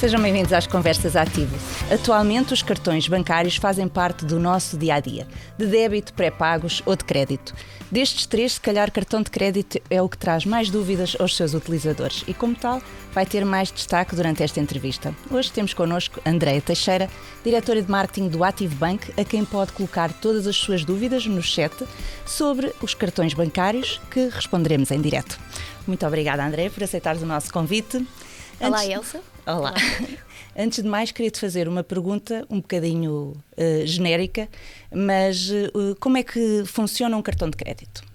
Sejam bem-vindos às Conversas Ativas. Atualmente, os cartões bancários fazem parte do nosso dia a dia, de débito, pré-pagos ou de crédito. Destes três, se calhar, cartão de crédito é o que traz mais dúvidas aos seus utilizadores e, como tal, vai ter mais destaque durante esta entrevista. Hoje temos connosco Andréia Teixeira, diretora de marketing do Active Bank, a quem pode colocar todas as suas dúvidas no chat sobre os cartões bancários que responderemos em direto. Muito obrigada, André, por aceitares o nosso convite. Olá, Elsa. Olá. Olá. Antes de mais, queria-te fazer uma pergunta um bocadinho uh, genérica, mas uh, como é que funciona um cartão de crédito?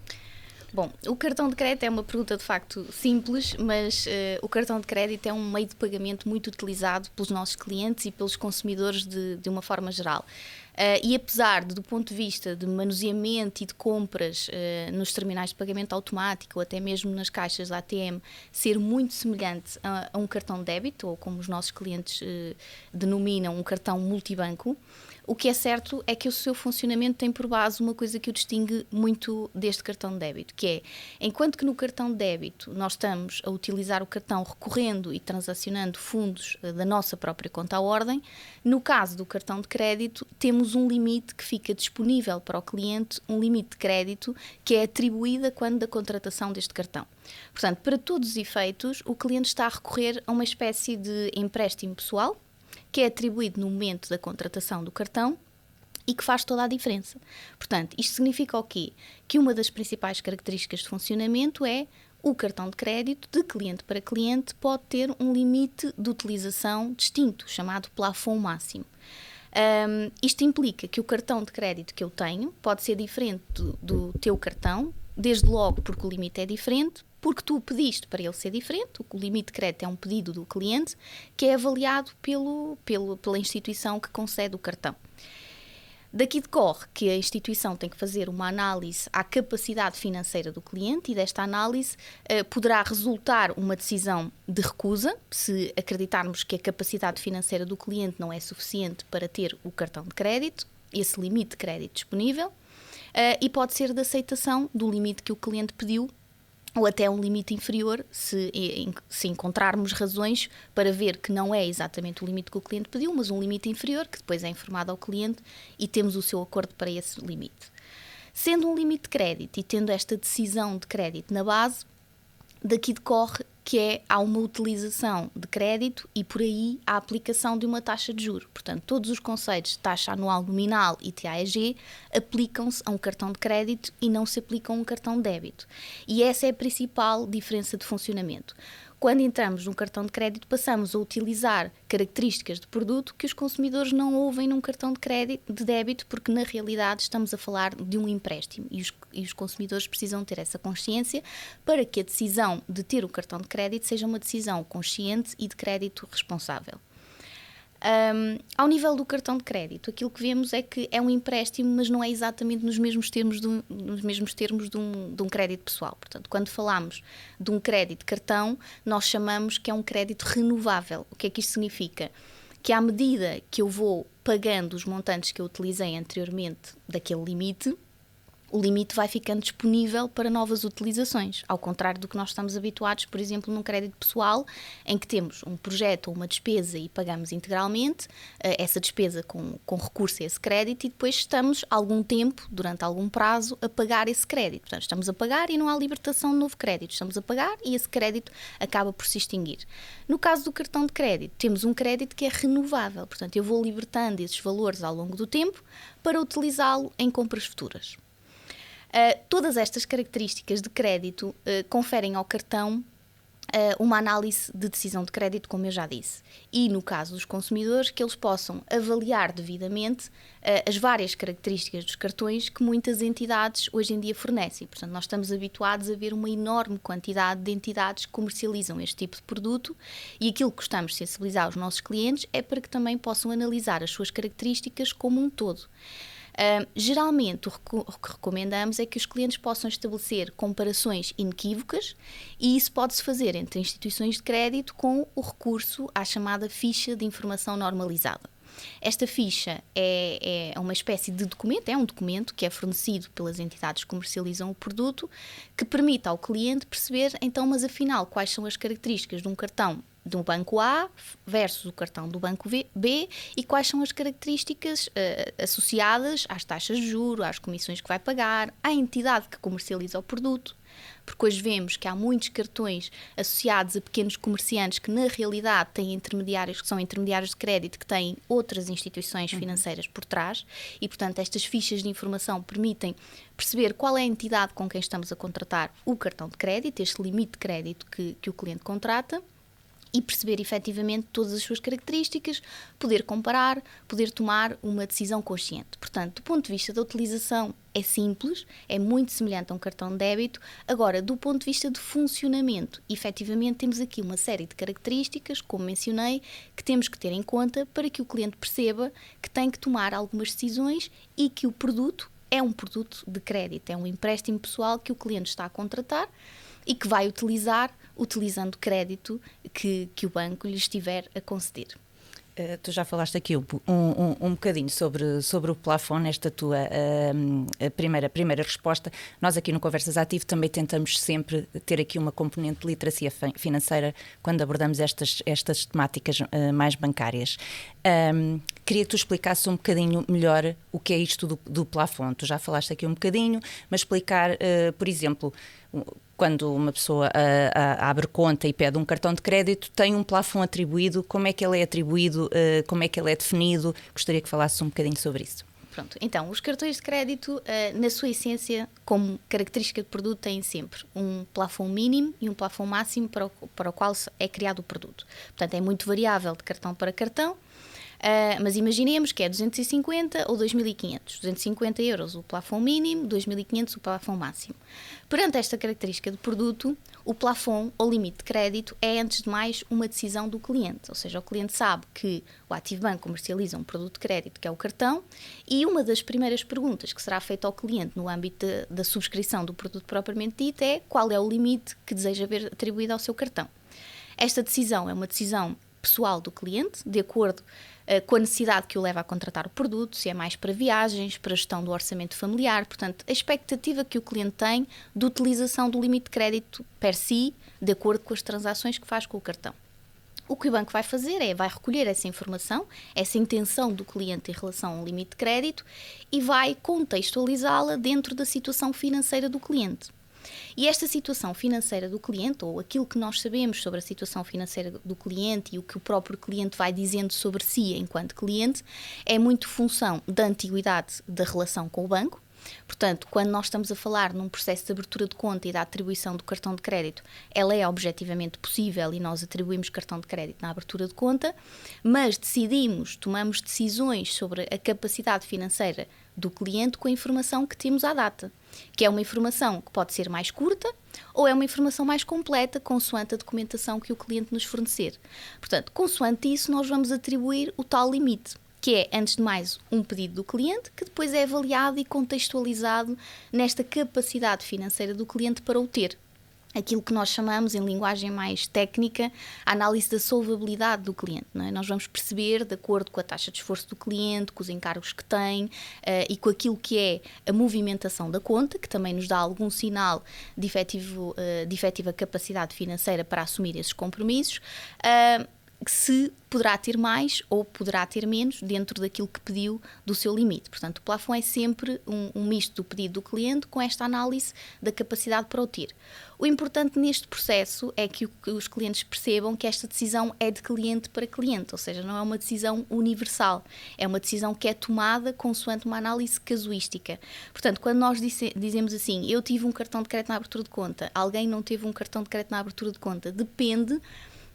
Bom, o cartão de crédito é uma pergunta de facto simples, mas uh, o cartão de crédito é um meio de pagamento muito utilizado pelos nossos clientes e pelos consumidores de, de uma forma geral. Uh, e apesar de, do ponto de vista de manuseamento e de compras uh, nos terminais de pagamento automático ou até mesmo nas caixas da ATM ser muito semelhante a, a um cartão de débito, ou como os nossos clientes denominam, um cartão multibanco, o que é certo é que o seu funcionamento tem por base uma coisa que o distingue muito deste cartão de débito, que é, enquanto que no cartão de débito nós estamos a utilizar o cartão recorrendo e transacionando fundos uh, da nossa própria conta à ordem, no caso do cartão de crédito temos um limite que fica disponível para o cliente, um limite de crédito que é atribuído quando da contratação deste cartão. Portanto, para todos os efeitos, o cliente está a recorrer a uma espécie de empréstimo pessoal, que é atribuído no momento da contratação do cartão e que faz toda a diferença. Portanto, isto significa o quê? Que uma das principais características de funcionamento é o cartão de crédito, de cliente para cliente, pode ter um limite de utilização distinto, chamado plafond máximo. Um, isto implica que o cartão de crédito que eu tenho pode ser diferente do, do teu cartão, desde logo porque o limite é diferente, porque tu pediste para ele ser diferente, o limite de crédito é um pedido do cliente, que é avaliado pelo, pelo, pela instituição que concede o cartão. Daqui decorre que a instituição tem que fazer uma análise à capacidade financeira do cliente e desta análise uh, poderá resultar uma decisão de recusa, se acreditarmos que a capacidade financeira do cliente não é suficiente para ter o cartão de crédito, esse limite de crédito disponível, e pode ser de aceitação do limite que o cliente pediu ou até um limite inferior, se, se, encontrarmos razões para ver que não é exatamente o limite que o cliente pediu, mas um limite inferior, que depois é informado ao cliente e temos o seu acordo para esse limite. Sendo um limite de crédito e tendo esta decisão de crédito na base, daqui decorre que é há uma utilização de crédito e por aí a aplicação de uma taxa de juro. Portanto, todos os conceitos de taxa anual nominal e TAEG aplicam-se a um cartão de crédito e não se aplicam a um cartão de débito. E essa é a principal diferença de funcionamento. Quando entramos num cartão de crédito, passamos a utilizar características de produto que os consumidores não ouvem num cartão de crédito, de débito, porque na realidade estamos a falar de um empréstimo e os, e os consumidores precisam ter essa consciência para que a decisão de ter o cartão de crédito seja uma decisão consciente e de crédito responsável. Um, ao nível do cartão de crédito, aquilo que vemos é que é um empréstimo, mas não é exatamente nos mesmos termos de um, nos mesmos termos de um, de um crédito pessoal. Portanto, quando falamos de um crédito cartão, nós chamamos que é um crédito renovável. O que é que isto significa? Que à medida que eu vou pagando os montantes que eu utilizei anteriormente daquele limite, o limite vai ficando disponível para novas utilizações, ao contrário do que nós estamos habituados, por exemplo, num crédito pessoal, em que temos um projeto ou uma despesa e pagamos integralmente uh, essa despesa com, com recurso a esse crédito e depois estamos algum tempo, durante algum prazo, a pagar esse crédito. Portanto, estamos a pagar e não há libertação de novo crédito. Estamos a pagar e esse crédito acaba por se extinguir. No caso do cartão de crédito, temos um crédito que é renovável, portanto, eu vou libertando esses valores ao longo do tempo para utilizá-lo em compras futuras. Uh, todas estas características de crédito uh, conferem ao cartão uh, uma análise de decisão de crédito, como eu já disse. E, no caso dos consumidores, que eles possam avaliar devidamente as várias características dos cartões que muitas entidades hoje em dia fornecem. Portanto, nós estamos habituados a ver uma enorme quantidade de entidades que comercializam este tipo de produto e aquilo que gostamos de sensibilizar os nossos clientes é para que também possam analisar as suas características como um todo. Geralmente, o, o que recomendamos é que os clientes possam estabelecer comparações inequívocas e isso pode-se fazer entre instituições de crédito com o recurso à chamada ficha de informação normalizada. Esta ficha é, é, uma espécie de documento, é um documento que é fornecido pelas entidades que comercializam o produto, que permite ao cliente perceber, então, mas afinal, quais são as características de um cartão do banco A versus o cartão do banco B e quais são as características uh, associadas às taxas de juro, às comissões que vai pagar, à entidade que comercializa o produto. Porque hoje vemos que há muitos cartões associados a pequenos comerciantes que na realidade têm intermediários que são intermediários de crédito que têm outras instituições uhum. financeiras por trás. E portanto estas fichas de informação permitem perceber qual é a entidade com quem estamos a contratar o cartão de crédito, este limite de crédito que, que o cliente contrata e perceber efetivamente todas as suas características, poder comparar, poder tomar uma decisão consciente. Portanto, do ponto de vista da utilização, é simples, é muito semelhante a um cartão de débito. Agora, do ponto de vista de funcionamento, efetivamente temos aqui uma série de características, como mencionei, que temos que ter em conta para que o cliente perceba que tem que tomar algumas decisões e que o produto é um produto de crédito, é um empréstimo pessoal que o cliente está a contratar e que vai utilizar utilizando crédito que, que o banco lhe estiver a conceder. Uh, tu já falaste aqui um, um, um bocadinho sobre, sobre o plafond, nesta tua uh, primeira, primeira resposta. Nós aqui no Conversas Ativo também tentamos sempre ter aqui uma componente de literacia financeira quando abordamos estas, estas temáticas uh, mais bancárias. Um, queria que tu explicasses um bocadinho melhor o que é isto do, do plafond. Tu já falaste aqui um bocadinho, mas explicar, por exemplo, quando uma pessoa uh, uh, abre conta e pede um cartão de crédito, tem um plafond atribuído, como é que ele é atribuído, uh, como é que ele é definido? Gostaria que falasses um bocadinho sobre isso. Pronto, então, os cartões de crédito, na sua essência, como característica de produto, têm sempre um plafond mínimo e um plafond máximo para o, para o qual é criado o produto. Portanto, é muito variável de cartão para cartão, Uh, mas imaginemos que é 250 ou 2.500. 250 euros o plafond mínimo, 2.500 o plafond máximo. Perante esta característica de produto, o plafond ou limite de crédito é, antes de mais, uma decisão do cliente. Ou seja, o cliente sabe que o Ativo Banco comercializa um produto de crédito, que é o cartão, e uma das primeiras perguntas que será feita ao cliente no âmbito de, da subscrição do produto propriamente dito é qual é o limite que deseja ver atribuído ao seu cartão. Esta decisão é uma decisão pessoal do cliente, de acordo uh, com a necessidade que o leva a contratar o produto, se é mais para viagens, para gestão do orçamento familiar, portanto, a expectativa que o cliente tem de utilização do limite de crédito per si, de acordo com as transações que faz com o cartão. O que o banco vai fazer é vai recolher essa informação, essa intenção do cliente em relação a um limite de crédito e vai contextualizá-la dentro da situação financeira do cliente. E esta situação financeira do cliente, ou aquilo que nós sabemos sobre a situação financeira do cliente e o que o próprio cliente vai dizendo sobre si enquanto cliente, é muito função da antiguidade da relação com o banco. Portanto, quando nós estamos a falar num processo de abertura de conta e da atribuição do cartão de crédito, ela é objetivamente possível e nós atribuímos cartão de crédito na abertura de conta, mas decidimos, tomamos decisões sobre a capacidade financeira do cliente com a informação que temos à data, que é uma informação que pode ser mais curta ou é uma informação mais completa, consoante a documentação que o cliente nos fornecer. Portanto, consoante isso, nós vamos atribuir o tal limite, que é, antes de mais, um pedido do cliente, que depois é avaliado e contextualizado nesta capacidade financeira do cliente para o ter aquilo que nós chamamos, em linguagem mais técnica, a análise da solvabilidade do cliente. É? Nós vamos perceber, de acordo com a taxa de esforço do cliente, com os encargos que tem uh, e com aquilo que é a movimentação da conta, que também nos dá algum sinal de, efetivo, uh, de efetiva capacidade financeira para assumir esses compromissos. Uh, se poderá ter mais ou poderá ter menos dentro daquilo que pediu do seu limite. Portanto, o plafond é sempre um, um misto do pedido do cliente com esta análise da capacidade para o ter. O importante neste processo é que, que os clientes percebam que esta decisão é de cliente para cliente, ou seja, não é uma decisão universal, é uma decisão que é tomada consoante uma análise casuística. Portanto, quando nós disse, dizemos assim, eu tive um cartão de crédito na abertura de conta, alguém não teve um cartão de crédito na abertura de conta, depende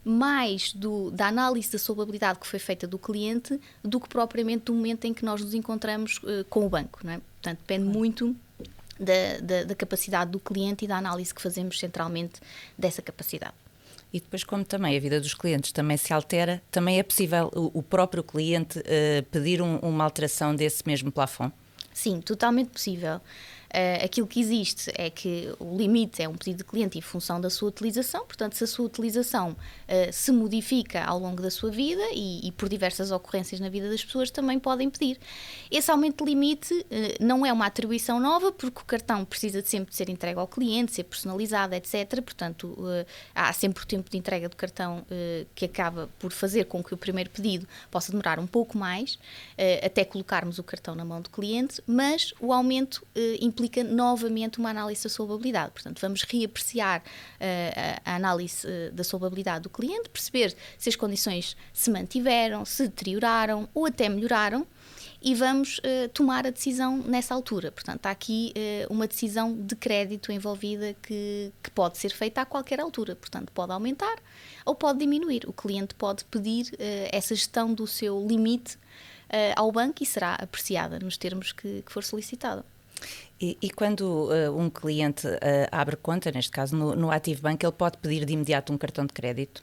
mais do, da análise da solvabilidade que foi feita do cliente do que propriamente do momento em que nós nos encontramos uh, com o banco. Não é? Portanto, depende muito da, da, da, capacidade do cliente e da análise que fazemos centralmente dessa capacidade. E depois, como também a vida dos clientes também se altera, também é possível o, o próprio cliente uh, pedir um, uma alteração desse mesmo plafond? Sim, totalmente possível. Uh, aquilo que existe é que o limite é um pedido de cliente em função da sua utilização, portanto, se a sua utilização uh, se modifica ao longo da sua vida e, e, por diversas ocorrências na vida das pessoas, também podem pedir. Esse aumento de limite uh, não é uma atribuição nova, porque o cartão precisa de sempre de ser entregue ao cliente, ser personalizado, etc. Portanto, há sempre o tempo de entrega do cartão que acaba por fazer com que o primeiro pedido possa demorar um pouco mais, até colocarmos o cartão na mão do cliente, mas o aumento implica implica novamente uma análise da solvabilidade. Portanto, vamos reapreciar uh, a análise uh, da solvabilidade do cliente, perceber se as condições se mantiveram, se deterioraram ou até melhoraram e vamos uh, tomar a decisão nessa altura. Portanto, há aqui uh, uma decisão de crédito envolvida que, que, pode ser feita a qualquer altura. Portanto, pode aumentar ou pode diminuir. O cliente pode pedir uh, essa gestão do seu limite ao banco e será apreciada nos termos que, que for solicitado. E, e quando uh, um cliente uh, abre conta, neste caso no, no Active Bank, ele pode pedir de imediato um cartão de crédito?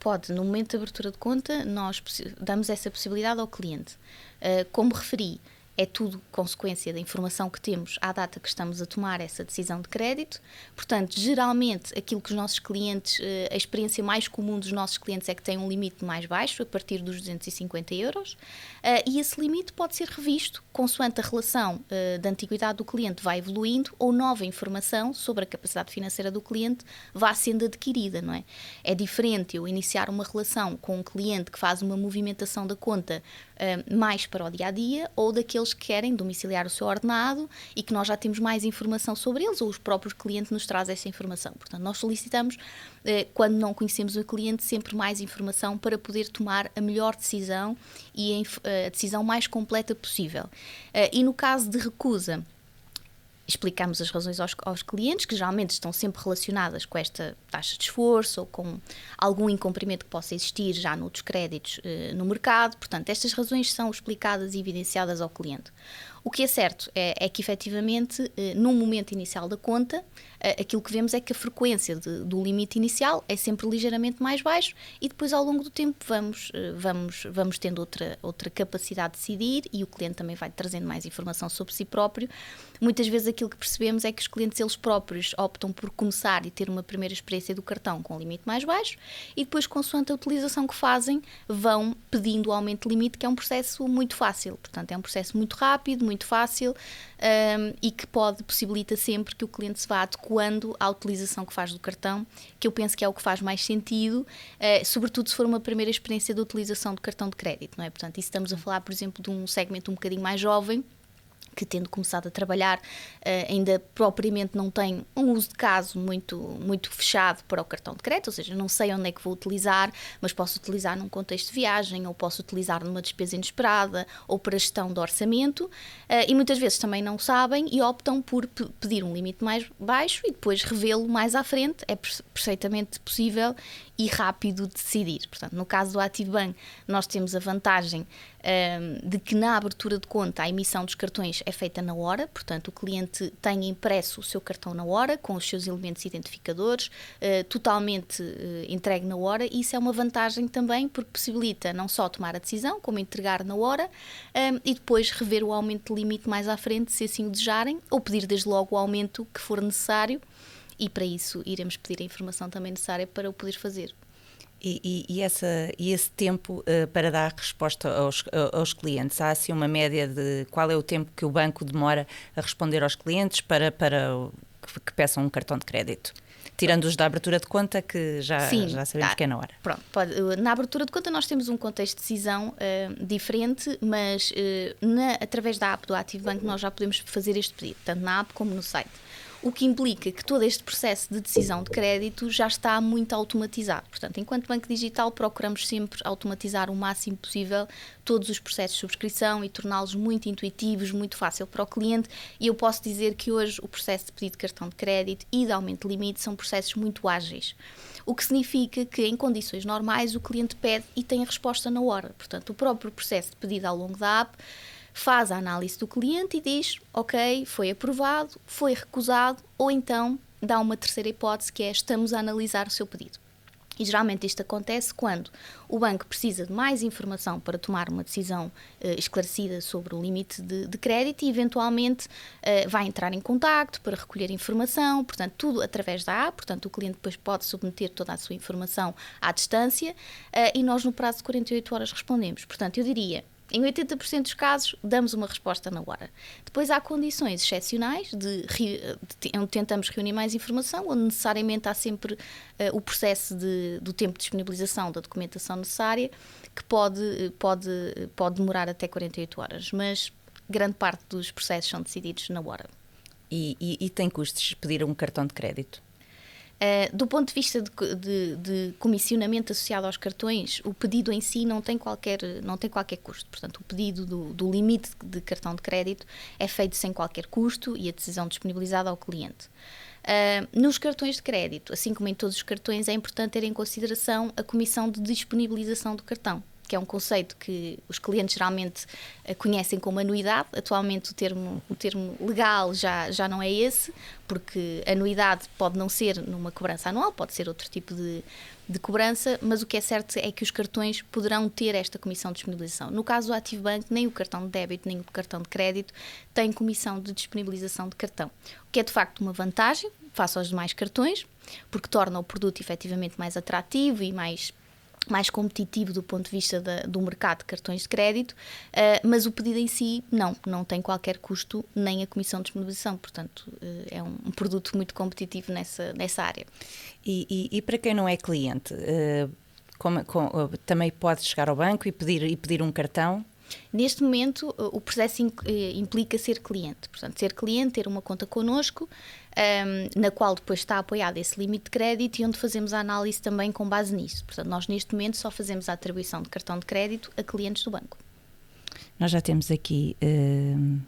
Pode, no momento de abertura de conta, nós damos essa possibilidade ao cliente. Uh, como referi, é tudo consequência da informação que temos à data que estamos a tomar essa decisão de crédito. Portanto, geralmente, aquilo que os nossos clientes, eh, a experiência mais comum dos nossos clientes é que têm um limite mais baixo, a partir dos 250 euros, eh, e esse limite pode ser revisto consoante a relação eh, da antiguidade do cliente vai evoluindo ou nova informação sobre a capacidade financeira do cliente vá sendo adquirida, não é? É diferente eu iniciar uma relação com um cliente que faz uma movimentação da conta mais para o dia a dia ou daqueles que querem domiciliar o seu ordenado e que nós já temos mais informação sobre eles ou os próprios clientes nos trazem essa informação. Portanto, nós solicitamos, eh, quando não conhecemos o cliente, sempre mais informação para poder tomar a melhor decisão e eh, a decisão mais completa possível. Eh, e no caso de recusa, explicamos as razões aos, aos, clientes, que geralmente estão sempre relacionadas com esta taxa de esforço ou com algum incumprimento que possa existir já noutros créditos eh, no mercado. Portanto, estas razões são explicadas e evidenciadas ao cliente. O que é certo é, é que, efetivamente, eh, no momento inicial da conta, eh, aquilo que vemos é que a frequência de, do limite inicial é sempre ligeiramente mais baixo e depois, ao longo do tempo, vamos, eh, vamos, vamos tendo outra, outra capacidade de decidir e o cliente também vai trazendo mais informação sobre si próprio. Muitas vezes aquilo que percebemos é que os clientes eles próprios optam por começar e ter uma primeira experiência do cartão com limite mais baixo e depois, consoante a utilização que fazem, vão pedindo o aumento de limite, que é um processo muito fácil. Portanto, é um processo muito rápido, muito fácil um, e que pode, possibilita sempre que o cliente se vá adequando à utilização que faz do cartão, que eu penso que é o que faz mais sentido, uh, sobretudo se for uma primeira experiência de utilização do cartão de crédito, não é? Portanto, isso estamos a falar, por exemplo, de um segmento um bocadinho mais jovem, que tendo começado a trabalhar uh, ainda propriamente não tem um uso de caso muito, muito fechado para o cartão de crédito, ou seja, não sei onde é que vou utilizar, mas posso utilizar num contexto de viagem, ou posso utilizar numa despesa inesperada, ou para gestão de orçamento, uh, e muitas vezes também não sabem e optam por pedir um limite mais baixo e depois revê-lo mais à frente, é perfeitamente possível e rápido de decidir. Portanto, no caso do ActiveBank, nós temos a vantagem um, de que na abertura de conta a emissão dos cartões é feita na hora, portanto, o cliente tem impresso o seu cartão na hora, com os seus elementos identificadores, uh, totalmente uh, entregue na hora, e isso é uma vantagem também porque possibilita não só tomar a decisão, como entregar na hora um, e depois rever o aumento de limite mais à frente, se assim o desejarem, ou pedir desde logo o aumento que for necessário e para isso iremos pedir a informação também necessária para o poder fazer. E, e, e, essa, e esse tempo uh, para dar resposta aos, aos clientes? Há assim uma média de qual é o tempo que o banco demora a responder aos clientes para, para que, que peçam um cartão de crédito? Tirando os da abertura de conta, que já, Sim, já sabemos tá. que é na hora. Pronto, pode, na abertura de conta nós temos um contexto de decisão uh, diferente, mas uh, na, através da app do Active Bank nós já podemos fazer este pedido, tanto na app como no site o que implica que todo este processo de decisão de crédito já está muito automatizado. Portanto, enquanto banco digital, procuramos sempre automatizar o máximo possível todos os processos de subscrição e torná-los muito intuitivos, muito fácil para o cliente. E eu posso dizer que hoje o processo de pedido de cartão de crédito e de aumento de limite são processos muito ágeis. O que significa que, em condições normais, o cliente pede e tem a resposta na hora. Portanto, o próprio processo de pedido ao longo da app faz a análise do cliente e diz: ok, foi aprovado, foi recusado, ou então dá uma terceira hipótese que é: estamos a analisar o seu pedido. E geralmente isto acontece quando o banco precisa de mais informação para tomar uma decisão uh, esclarecida sobre o limite de, de crédito e, eventualmente, uh, vai entrar em contacto para recolher informação, portanto, tudo através da app, portanto, o cliente depois pode submeter toda a sua informação à distância uh, e nós, no prazo de 48 horas, respondemos. Portanto, eu diria, em 80% dos casos, damos uma resposta na hora. Depois há condições excepcionais de, de, onde tentamos reunir mais informação, onde necessariamente há sempre uh, o processo de, do tempo de disponibilização da documentação necessária, que pode, pode, pode demorar até 48 horas, mas grande parte dos processos são decididos na hora. E, e, e tem custos pedir um cartão de crédito? Uh, do ponto de vista de, de, de, comissionamento associado aos cartões, o pedido em si não tem qualquer, não tem qualquer custo. Portanto, o pedido do, do limite de cartão de crédito é feito sem qualquer custo e a decisão disponibilizada ao cliente. Uh, nos cartões de crédito, assim como em todos os cartões, é importante ter em consideração a comissão de disponibilização do cartão que é um conceito que os clientes geralmente uh, conhecem como anuidade. Atualmente o termo, o termo legal já, já não é esse, porque anuidade pode não ser numa cobrança anual, pode ser outro tipo de, de cobrança, mas o que é certo é que os cartões poderão ter esta comissão de disponibilização. No caso do Active Bank, nem o cartão de débito nem o cartão de crédito tem comissão de disponibilização de cartão, o que é de facto uma vantagem face aos demais cartões, porque torna o produto efetivamente mais atrativo e mais mais competitivo do ponto de vista da, do mercado de cartões de crédito, uh, mas o pedido em si não, não tem qualquer custo nem a comissão de disponibilização, portanto uh, é um, um, produto muito competitivo nessa, nessa área. E, e, e para quem não é cliente, uh, como, com, também pode chegar ao banco e pedir, e pedir um cartão? Neste momento, o processo implica ser cliente. Portanto, ser cliente, ter uma conta connosco, um, na qual depois está apoiado esse limite de crédito e onde fazemos a análise também com base nisso. Portanto, nós neste momento só fazemos a atribuição de cartão de crédito a clientes do banco. Nós já temos aqui uh,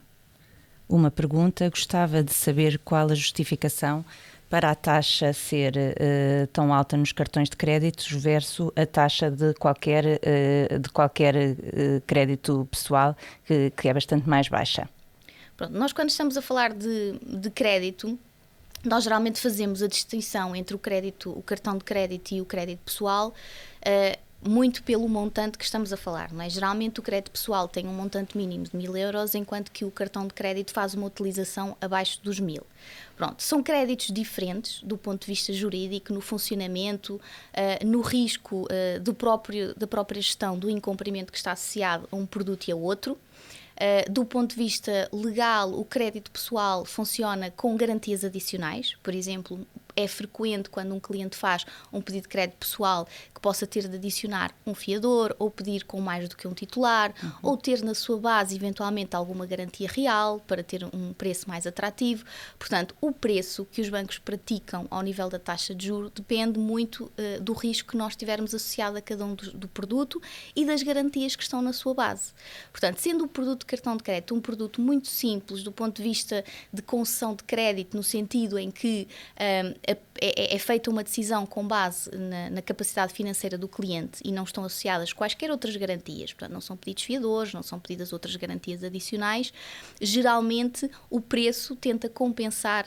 uma pergunta. Gostava de saber qual a justificação para a taxa ser uh, tão alta nos cartões de crédito versus a taxa de qualquer, uh, de qualquer uh, crédito pessoal, que, que, é bastante mais baixa. Pronto, nós quando estamos a falar de, de crédito, nós geralmente fazemos a distinção entre o crédito, o cartão de crédito e o crédito pessoal, uh, muito pelo montante que estamos a falar. Não é? Geralmente o crédito pessoal tem um montante mínimo de mil euros, enquanto que o cartão de crédito faz uma utilização abaixo dos mil. Pronto, são créditos diferentes do ponto de vista jurídico, no funcionamento, uh, no risco uh, do próprio, da própria gestão do incumprimento que está associado a um produto e a outro. Uh, do ponto de vista legal, o crédito pessoal funciona com garantias adicionais, por exemplo, é frequente quando um cliente faz um pedido de crédito pessoal que possa ter de adicionar um fiador ou pedir com mais do que um titular uhum. ou ter na sua base eventualmente alguma garantia real para ter um preço mais atrativo. Portanto, o preço que os bancos praticam ao nível da taxa de juro depende muito uh, do risco que nós tivermos associado a cada um do, do, produto e das garantias que estão na sua base. Portanto, sendo o produto de cartão de crédito um produto muito simples do ponto de vista de concessão de crédito, no sentido em que um, é, é, feita uma decisão com base na, na, capacidade financeira do cliente e não estão associadas quaisquer outras garantias, portanto, não são pedidos fiadores, não são pedidas outras garantias adicionais, geralmente o preço tenta compensar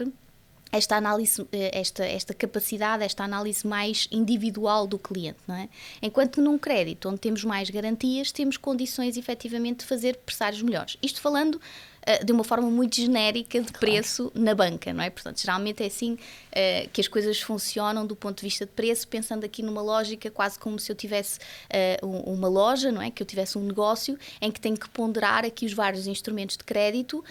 esta análise, eh, esta, esta capacidade, esta análise mais individual do cliente, não é? Enquanto num crédito, onde temos mais garantias, temos condições efetivamente de fazer pressários melhores. Isto falando uh, de uma forma muito genérica de preço claro. na banca, não é? Portanto, geralmente é assim uh, que as coisas funcionam do ponto de vista de preço, pensando aqui numa lógica quase como se eu tivesse uh, uma loja, não é? Que eu tivesse um negócio em que tenho que ponderar aqui os vários instrumentos de crédito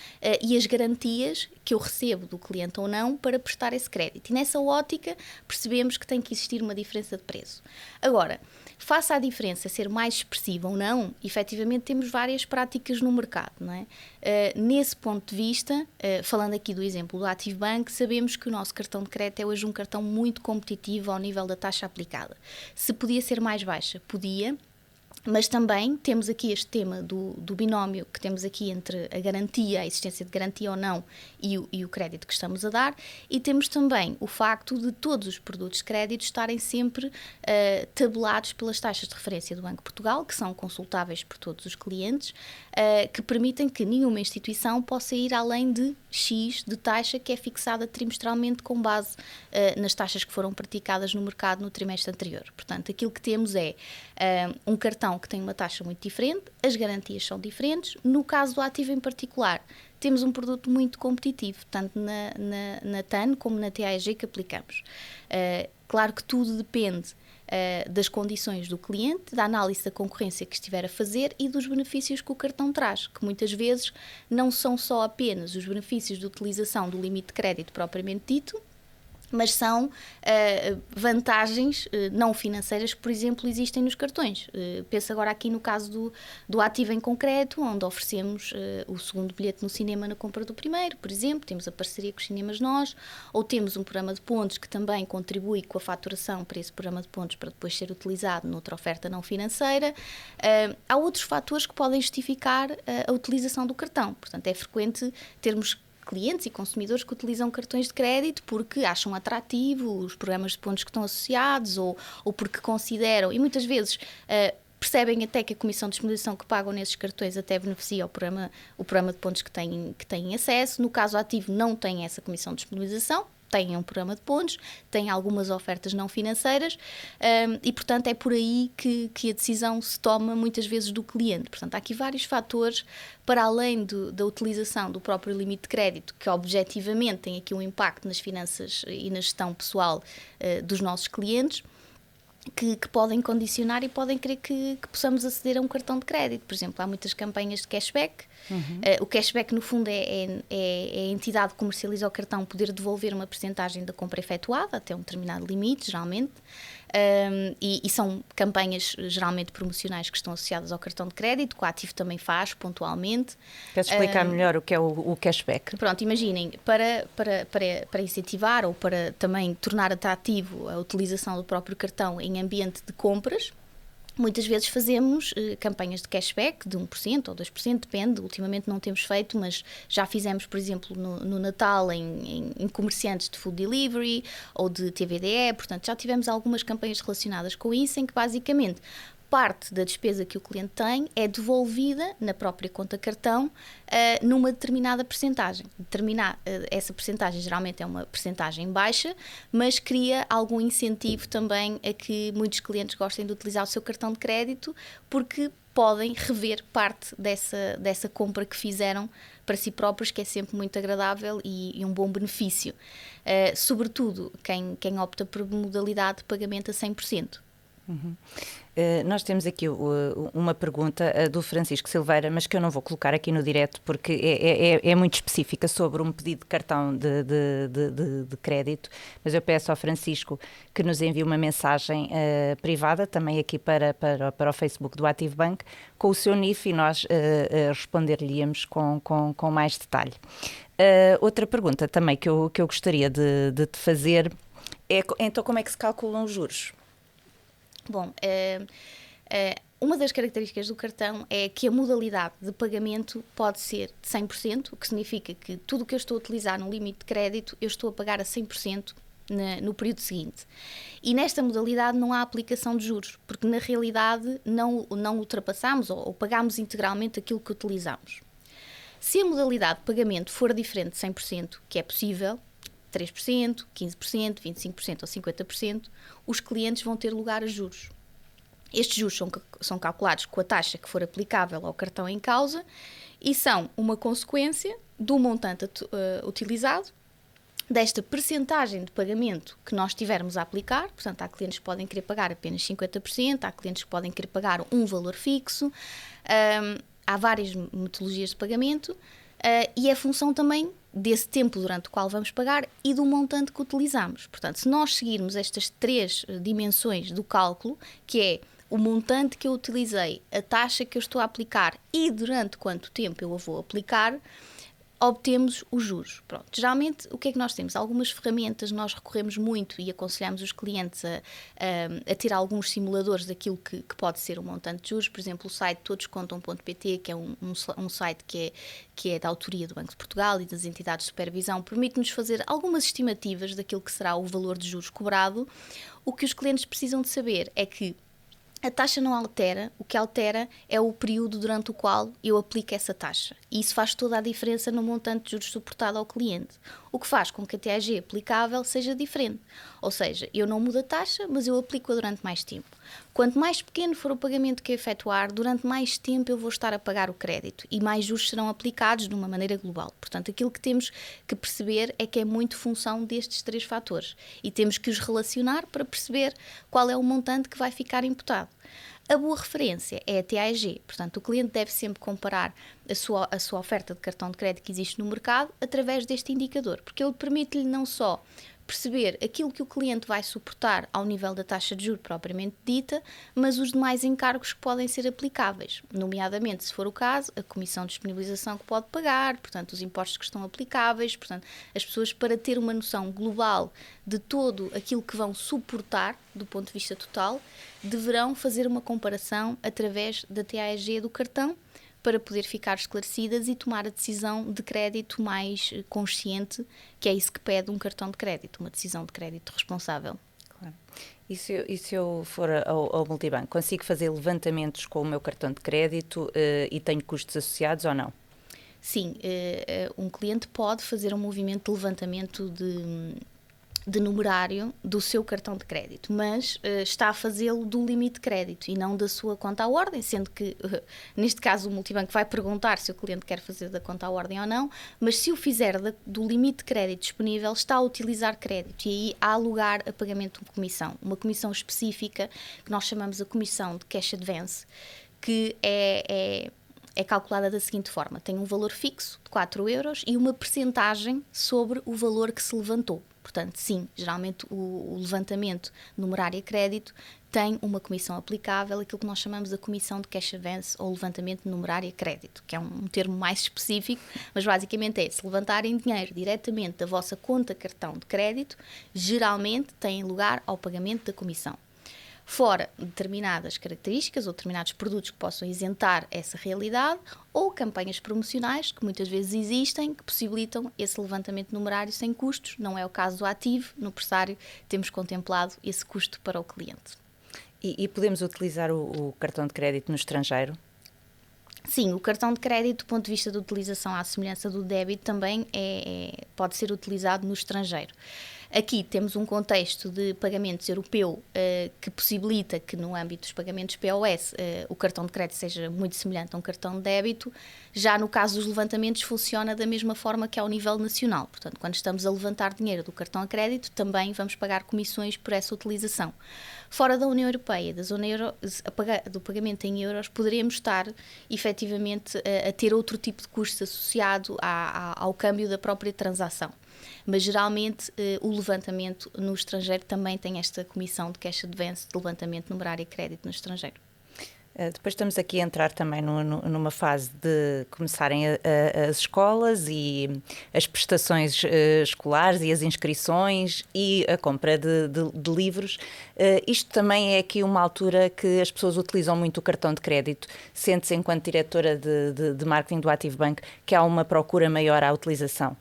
e as garantias que eu recebo do cliente ou não para prestar esse crédito. E nessa ótica percebemos que tem que existir uma diferença de preço. Agora, Face à diferença ser mais expressiva ou não, efetivamente temos várias práticas no mercado. Não é? Uh, nesse ponto de vista, uh, falando aqui do exemplo do Active Bank, sabemos que o nosso cartão de crédito é hoje um cartão muito competitivo ao nível da taxa aplicada. Se podia ser mais baixa, podia, mas também temos aqui este tema do, do, binómio que temos aqui entre a garantia, a existência de garantia ou não e o, e o, crédito que estamos a dar, e temos também o facto de todos os produtos de crédito estarem sempre uh, tabelados pelas taxas de referência do Banco de Portugal, que são consultáveis por todos os clientes, uh, que permitem que nenhuma instituição possa ir além de X de taxa que é fixada trimestralmente com base uh, nas taxas que foram praticadas no mercado no trimestre anterior. Portanto, aquilo que temos é um cartão que tem uma taxa muito diferente, as garantias são diferentes. No caso do ativo em particular, temos um produto muito competitivo, tanto na, na, na TAN como na TAEG que aplicamos. Uh, claro que tudo depende uh, das condições do cliente, da análise da concorrência que estiver a fazer e dos benefícios que o cartão traz, que muitas vezes não são só apenas os benefícios de utilização do limite de crédito propriamente dito, mas são uh, vantagens uh, não financeiras que, por exemplo, existem nos cartões. Uh, penso agora aqui no caso do, do ativo em concreto, onde oferecemos o segundo bilhete no cinema na compra do primeiro, por exemplo, temos a parceria com os cinemas nós, ou temos um programa de pontos que também contribui com a faturação para esse programa de pontos para depois ser utilizado noutra oferta não financeira. há outros fatores que podem justificar a utilização do cartão. Portanto, é frequente termos clientes e consumidores que utilizam cartões de crédito porque acham atrativo os programas de pontos que estão associados ou, ou porque consideram, e muitas vezes uh, percebem até que a comissão de disponibilização que pagam nesses cartões até beneficia o programa, o programa de pontos que têm, que têm acesso. No caso ativo, não tem essa comissão de disponibilização, têm um programa de pontos, têm algumas ofertas não financeiras um, e, portanto, é por aí que, que, a decisão se toma muitas vezes do cliente. Portanto, há aqui vários fatores para além do, da utilização do próprio limite de crédito, que objetivamente tem aqui um impacto nas finanças e na gestão pessoal uh, dos nossos clientes que, que, podem condicionar e podem querer que, que, possamos aceder a um cartão de crédito. Por exemplo, há muitas campanhas de cashback. Uhum. Uh, o cashback, no fundo, é, é, é, a entidade que comercializa o cartão poder devolver uma porcentagem da compra efetuada, até um determinado limite, geralmente. Um, e, e, são campanhas geralmente promocionais que estão associadas ao cartão de crédito, que o ativo também faz pontualmente. Queres explicar um, melhor o que é o, o, cashback? Pronto, imaginem, para, para, para, para incentivar ou para também tornar atrativo a utilização do próprio cartão em ambiente de compras, Muitas vezes fazemos uh, campanhas de cashback de 1% ou 2%, depende. Ultimamente não temos feito, mas já fizemos, por exemplo, no, no Natal em, em, em, comerciantes de food delivery ou de TVDE. Portanto, já tivemos algumas campanhas relacionadas com isso, em que basicamente parte da despesa que o cliente tem é devolvida na própria conta cartão uh, numa determinada percentagem. Determinar, uh, essa percentagem geralmente é uma percentagem baixa, mas cria algum incentivo também a que muitos clientes gostem de utilizar o seu cartão de crédito porque podem rever parte dessa, dessa compra que fizeram para si próprios, que é sempre muito agradável e, e um bom benefício. Uh, sobretudo quem, quem opta por modalidade de pagamento a 100%. Uhum. Uh, nós temos aqui uh, uma pergunta uh, do Francisco Silveira, mas que eu não vou colocar aqui no direto porque é, é, é, é muito específica sobre um pedido de cartão de, de, de, de, crédito. Mas eu peço ao Francisco que nos envie uma mensagem privada, também aqui para, para, para o Facebook do Ativo Bank, com o seu NIF e nós responder-lhe-íamos com, com, com mais detalhe. outra pergunta também que eu, que eu gostaria de, de te fazer é então como é que se calculam os juros? Bom, é, é, uma das características do cartão é que a modalidade de pagamento pode ser de 100%, o que significa que tudo o que eu estou a utilizar no limite de crédito eu estou a pagar a 100% na, no período seguinte. E nesta modalidade não há aplicação de juros, porque na realidade não, não ultrapassamos ou, ou pagamos integralmente aquilo que utilizamos. Se a modalidade de pagamento for diferente de 100%, que é possível, 3%, 15%, 25% ou 50%, os clientes vão ter lugar a juros. Estes juros são, são calculados com a taxa que for aplicável ao cartão em causa e são uma consequência do montante uh, utilizado, desta percentagem de pagamento que nós tivermos a aplicar. Portanto, há clientes que podem querer pagar apenas 50%, há clientes que podem querer pagar um valor fixo. Há várias metodologias de pagamento uh, e é função também desse tempo durante o qual vamos pagar e do montante que utilizamos. Portanto, se nós seguirmos estas três eh, dimensões do cálculo, que é o montante que eu utilizei, a taxa que eu estou a aplicar e durante quanto tempo eu a vou aplicar, obtemos os juros. Pronto. Geralmente, o que é que nós temos? Algumas ferramentas nós recorremos muito e aconselhamos os clientes a, a, a ter alguns simuladores daquilo que, que, pode ser o montante de juros. Por exemplo, o site todoscontam.pt, que é um, um, um, site que é, que é da autoria do Banco de Portugal e das entidades de supervisão, permite-nos fazer algumas estimativas daquilo que será o valor de juros cobrado. O que os clientes precisam de saber é que a taxa não altera, o que altera é o período durante o qual eu aplico essa taxa. E isso faz toda a diferença no montante de juros suportado ao cliente, o que faz com que a TAG aplicável seja diferente. Ou seja, eu não mudo a taxa, mas eu aplico-a durante mais tempo. Quanto mais pequeno for o pagamento que efetuar, durante mais tempo eu vou estar a pagar o crédito e mais juros serão aplicados de uma maneira global. Portanto, aquilo que temos que perceber é que é muito função destes três fatores e temos que os relacionar para perceber qual é o montante que vai ficar imputado. A boa referência é a TAG, portanto, o cliente deve sempre comparar a sua, a sua oferta de cartão de crédito que existe no mercado através deste indicador, porque ele permite-lhe não só perceber aquilo que o cliente vai suportar ao nível da taxa de juros propriamente dita, mas os demais encargos que podem ser aplicáveis, nomeadamente, se for o caso, a comissão de disponibilização que pode pagar, portanto, os impostos que estão aplicáveis, portanto, as pessoas para ter uma noção global de todo aquilo que vão suportar do ponto de vista total, deverão fazer uma comparação através da TAEG do cartão para poder ficar esclarecidas e tomar a decisão de crédito mais eh, consciente, que é isso que pede um cartão de crédito, uma decisão de crédito responsável. Claro. E se, eu, e se eu for ao, ao, multibanco, consigo fazer levantamentos com o meu cartão de crédito uh, e tenho custos associados ou não? Sim, uh, um cliente pode fazer um movimento de levantamento de, de numerário do seu cartão de crédito, mas uh, está a fazê-lo do limite de crédito e não da sua conta à ordem, sendo que, uh, neste caso, o multibanco vai perguntar se o cliente quer fazer da conta à ordem ou não, mas se o fizer da, do limite de crédito disponível, está a utilizar crédito e aí há lugar a pagamento de comissão, uma comissão específica que nós chamamos a comissão de cash advance, que é, é é calculada da seguinte forma: tem um valor fixo de 4 euros e uma percentagem sobre o valor que se levantou. Portanto, sim, geralmente o, o levantamento numerário e crédito tem uma comissão aplicável, aquilo que nós chamamos de comissão de cash advance ou levantamento numerário e crédito, que é um, termo mais específico, mas basicamente é se levantarem dinheiro diretamente da vossa conta cartão de crédito, geralmente tem lugar ao pagamento da comissão fora determinadas características ou determinados produtos que possam isentar essa realidade, ou campanhas promocionais que muitas vezes existem que possibilitam esse levantamento numerário sem custos. Não é o caso do ativo, no pressário temos contemplado esse custo para o cliente. E, e podemos utilizar o, o cartão de crédito no estrangeiro? Sim, o cartão de crédito, do ponto de vista de utilização à semelhança do débito, também é, é pode ser utilizado no estrangeiro. Aqui temos um contexto de pagamentos europeu uh, que possibilita que, no âmbito dos pagamentos POS, uh, eh, o cartão de crédito seja muito semelhante a um cartão de débito. Já no caso dos levantamentos, funciona da mesma forma que ao nível nacional. Portanto, quando estamos a levantar dinheiro do cartão a crédito, também vamos pagar comissões por essa utilização. Fora da União Europeia, da zona euro, do pagamento em euros, poderemos estar efetivamente a, a ter outro tipo de custo associado a, a, ao câmbio da própria transação mas geralmente eh, o levantamento no estrangeiro também tem esta comissão de cash advance de levantamento numerário e crédito no estrangeiro. Uh, depois estamos aqui a entrar também no, no, numa fase de começarem a, a, as escolas e as prestações uh, escolares e as inscrições e a compra de, de, de livros. Uh, isto também é aqui uma altura que as pessoas utilizam muito o cartão de crédito. Sente-se, enquanto diretora de, de marketing do Active Bank, que há uma procura maior à utilização?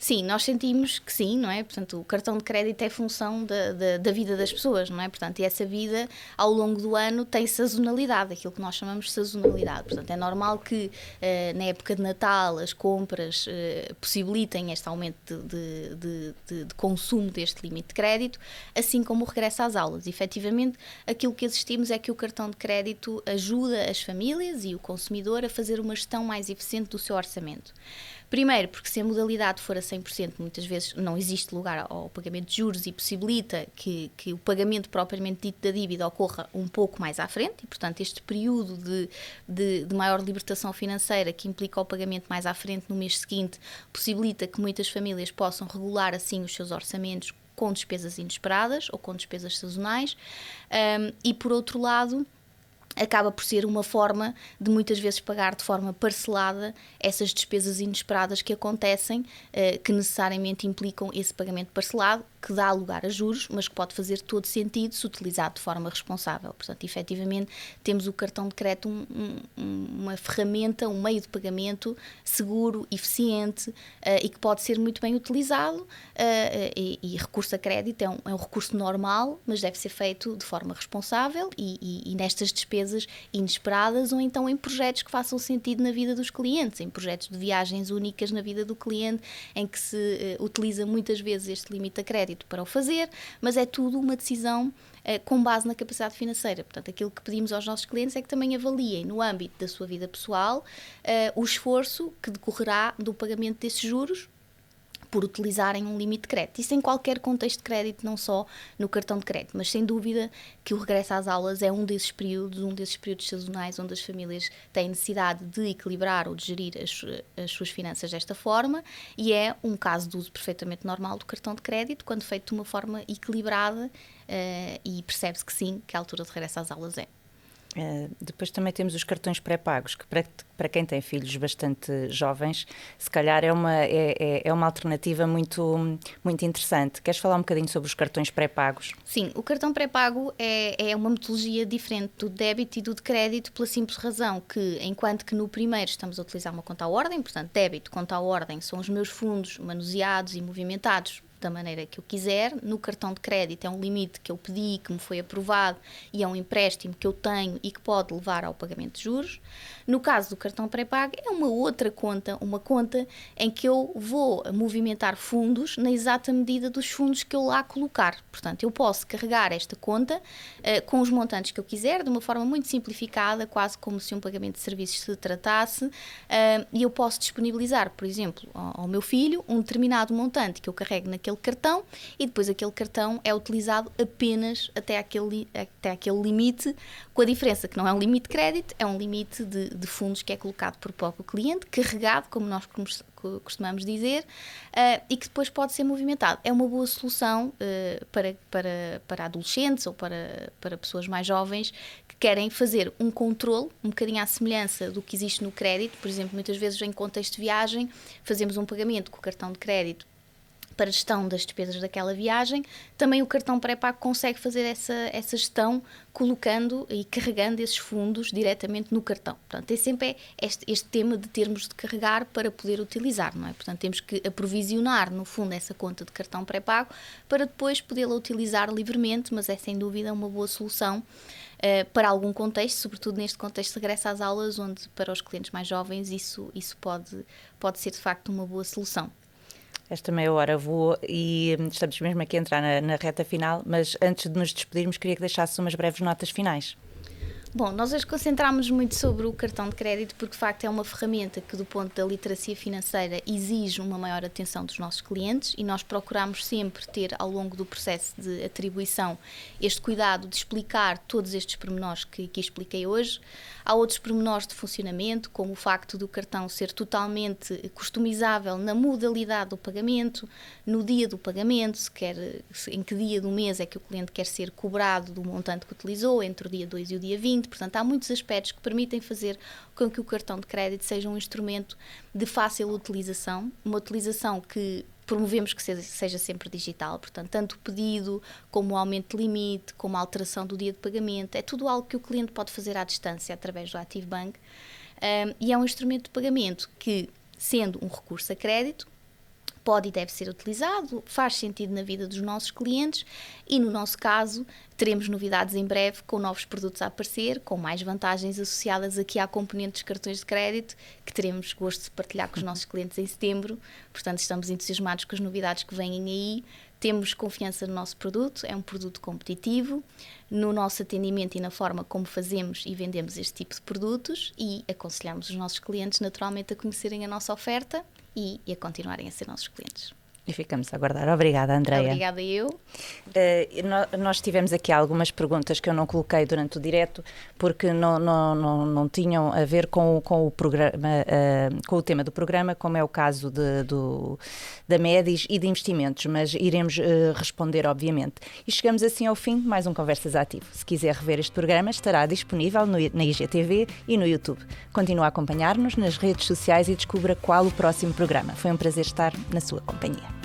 Sim, nós sentimos que sim, não é? Portanto, o cartão de crédito é função da, da, da, vida das pessoas, não é? Portanto, e essa vida, ao longo do ano, tem sazonalidade, aquilo que nós chamamos de sazonalidade. Portanto, é normal que uh, na época de Natal as compras uh, possibilitem este aumento de, de, de, de, consumo deste limite de crédito, assim como o regresso às aulas. E, efetivamente, aquilo que assistimos é que o cartão de crédito ajuda as famílias e o consumidor a fazer uma gestão mais eficiente do seu orçamento. Primeiro, porque se a modalidade for a 100%, muitas vezes não existe lugar ao pagamento de juros e possibilita que, que o pagamento propriamente dito da dívida ocorra um pouco mais à frente, e portanto este período de, de, de maior libertação financeira que implica o pagamento mais à frente no mês seguinte, possibilita que muitas famílias possam regular assim os seus orçamentos com despesas inesperadas ou com despesas sazonais. Um, e por outro lado, acaba por ser uma forma de muitas vezes pagar de forma parcelada essas despesas inesperadas que acontecem, eh, que necessariamente implicam esse pagamento parcelado, que dá lugar a juros, mas que pode fazer todo sentido se utilizado de forma responsável. Portanto, efetivamente, temos o cartão de crédito um, um, uma ferramenta, um meio de pagamento seguro, eficiente uh, e que pode ser muito bem utilizado. Uh, e, e, recurso a crédito é um, é um, recurso normal, mas deve ser feito de forma responsável e, e, e nestas despesas inesperadas ou então em projetos que façam sentido na vida dos clientes, em projetos de viagens únicas na vida do cliente, em que se uh, utiliza muitas vezes este limite a crédito crédito para o fazer, mas é tudo uma decisão eh, com base na capacidade financeira. Portanto, aquilo que pedimos aos nossos clientes é que também avaliem, no âmbito da sua vida pessoal, eh, o esforço que decorrerá do pagamento desses juros por utilizarem um limite de crédito. Isso em qualquer contexto de crédito, não só no cartão de crédito, mas sem dúvida que o regresso às aulas é um desses períodos, um desses períodos sazonais onde as famílias têm necessidade de equilibrar ou de gerir as, as suas finanças desta forma e é um caso de uso perfeitamente normal do cartão de crédito, quando feito de uma forma equilibrada uh, e percebe-se que sim, que a altura de regresso às aulas é. Uh, depois também temos os cartões pré-pagos, que para, para quem tem filhos bastante jovens, se calhar é uma, é, é, é uma alternativa muito, muito interessante. Queres falar um bocadinho sobre os cartões pré-pagos? Sim, o cartão pré-pago é, é uma metodologia diferente do débito e do de crédito pela simples razão que, enquanto que no primeiro estamos a utilizar uma conta à ordem, portanto, débito, conta à ordem, são os meus fundos manuseados e movimentados da maneira que eu quiser. No cartão de crédito é um limite que eu pedi, que me foi aprovado e é um empréstimo que eu tenho e que pode levar ao pagamento de juros. No caso do cartão pré-pago, é uma outra conta, uma conta em que eu vou movimentar fundos na exata medida dos fundos que eu lá colocar. Portanto, eu posso carregar esta conta uh, com os montantes que eu quiser, de uma forma muito simplificada, quase como se um pagamento de serviços se tratasse, uh, e eu posso disponibilizar, por exemplo, ao, ao meu filho um determinado montante que eu carrego naquele cartão e depois aquele cartão é utilizado apenas até aquele, até aquele limite, com a diferença que não é um limite de crédito, é um limite de, de fundos que é colocado por próprio cliente, carregado, como nós costumamos dizer, uh, e que depois pode ser movimentado. É uma boa solução uh, para, para, para adolescentes ou para, para pessoas mais jovens que querem fazer um controle, um bocadinho à semelhança do que existe no crédito. Por exemplo, muitas vezes em contexto de viagem, fazemos um pagamento com o cartão de crédito para gestão das despesas daquela viagem, também o cartão pré-pago consegue fazer essa, essa gestão colocando e carregando esses fundos diretamente no cartão. Portanto, é sempre este, este tema de termos de carregar para poder utilizar, não é? Portanto, temos que aprovisionar, no fundo, essa conta de cartão pré-pago para depois podê-la utilizar livremente, mas é sem dúvida uma boa solução Uh, para algum contexto, sobretudo neste contexto de regresso às aulas, onde para os clientes mais jovens isso, isso pode, pode ser de facto uma boa solução. Esta meia hora voou e hum, estamos mesmo aqui a entrar na, na reta final, mas antes de nos despedirmos, queria que deixasse umas breves notas finais. Bom, nós hoje concentramos muito sobre o cartão de crédito porque, de facto, é uma ferramenta que, do ponto da literacia financeira, exige uma maior atenção dos nossos clientes e nós procuramos sempre ter, ao longo do processo de atribuição, este cuidado de explicar todos estes pormenores que, que expliquei hoje. Há outros pormenores de funcionamento, como o facto do cartão ser totalmente customizável na modalidade do pagamento, no dia do pagamento, se quer, em que dia do mês é que o cliente quer ser cobrado do montante que utilizou, entre o dia 2 e o dia 20 Portanto, há muitos aspectos que permitem fazer com que o cartão de crédito seja um instrumento de fácil utilização, uma utilização que promovemos que seja, seja, sempre digital, portanto, tanto o pedido, como o aumento de limite, como a alteração do dia de pagamento, é tudo algo que o cliente pode fazer à distância através do Active Bank um, e é um instrumento de pagamento que, sendo um recurso a crédito, pode e deve ser utilizado, faz sentido na vida dos nossos clientes e, no nosso caso, teremos novidades em breve com novos produtos a aparecer, com mais vantagens associadas aqui à componente dos cartões de crédito, que teremos gosto de partilhar com os nossos clientes em setembro. Portanto, estamos entusiasmados com as novidades que vêm aí. Temos confiança no nosso produto, é um produto competitivo, no nosso atendimento e na forma como fazemos e vendemos este tipo de produtos e aconselhamos os nossos clientes naturalmente a conhecerem a nossa oferta e, e a continuarem a ser nossos clientes. E ficamos a aguardar. Obrigada, Andreia. Obrigada eu. Uh, nós tivemos aqui algumas perguntas que eu não coloquei durante o direto porque não, não, não, não tinham a ver com, com, o programa, uh, com o tema do programa, como é o caso de, do, da MEDIS e de investimentos, mas iremos uh, responder, obviamente. E chegamos assim ao fim de mais um Conversas Ativo. Se quiser rever este programa, estará disponível no, na IGTV e no YouTube. Continue a acompanhar-nos nas redes sociais e descubra qual o próximo programa. Foi um prazer estar na sua companhia.